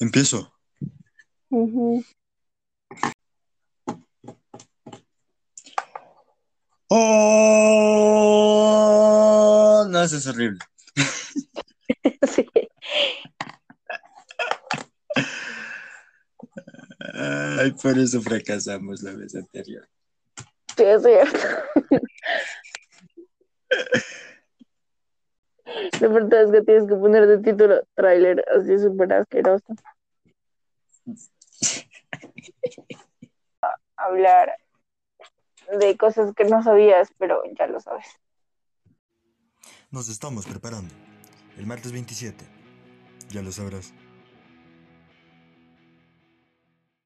Empiezo. Ujú. ¡Oh! No, eso es horrible. Sí. Ay, por eso fracasamos la vez anterior. Sí, es cierto. La verdad es que tienes que poner de título tráiler así súper asqueroso. Hablar de cosas que no sabías, pero ya lo sabes. Nos estamos preparando. El martes 27. Ya lo sabrás.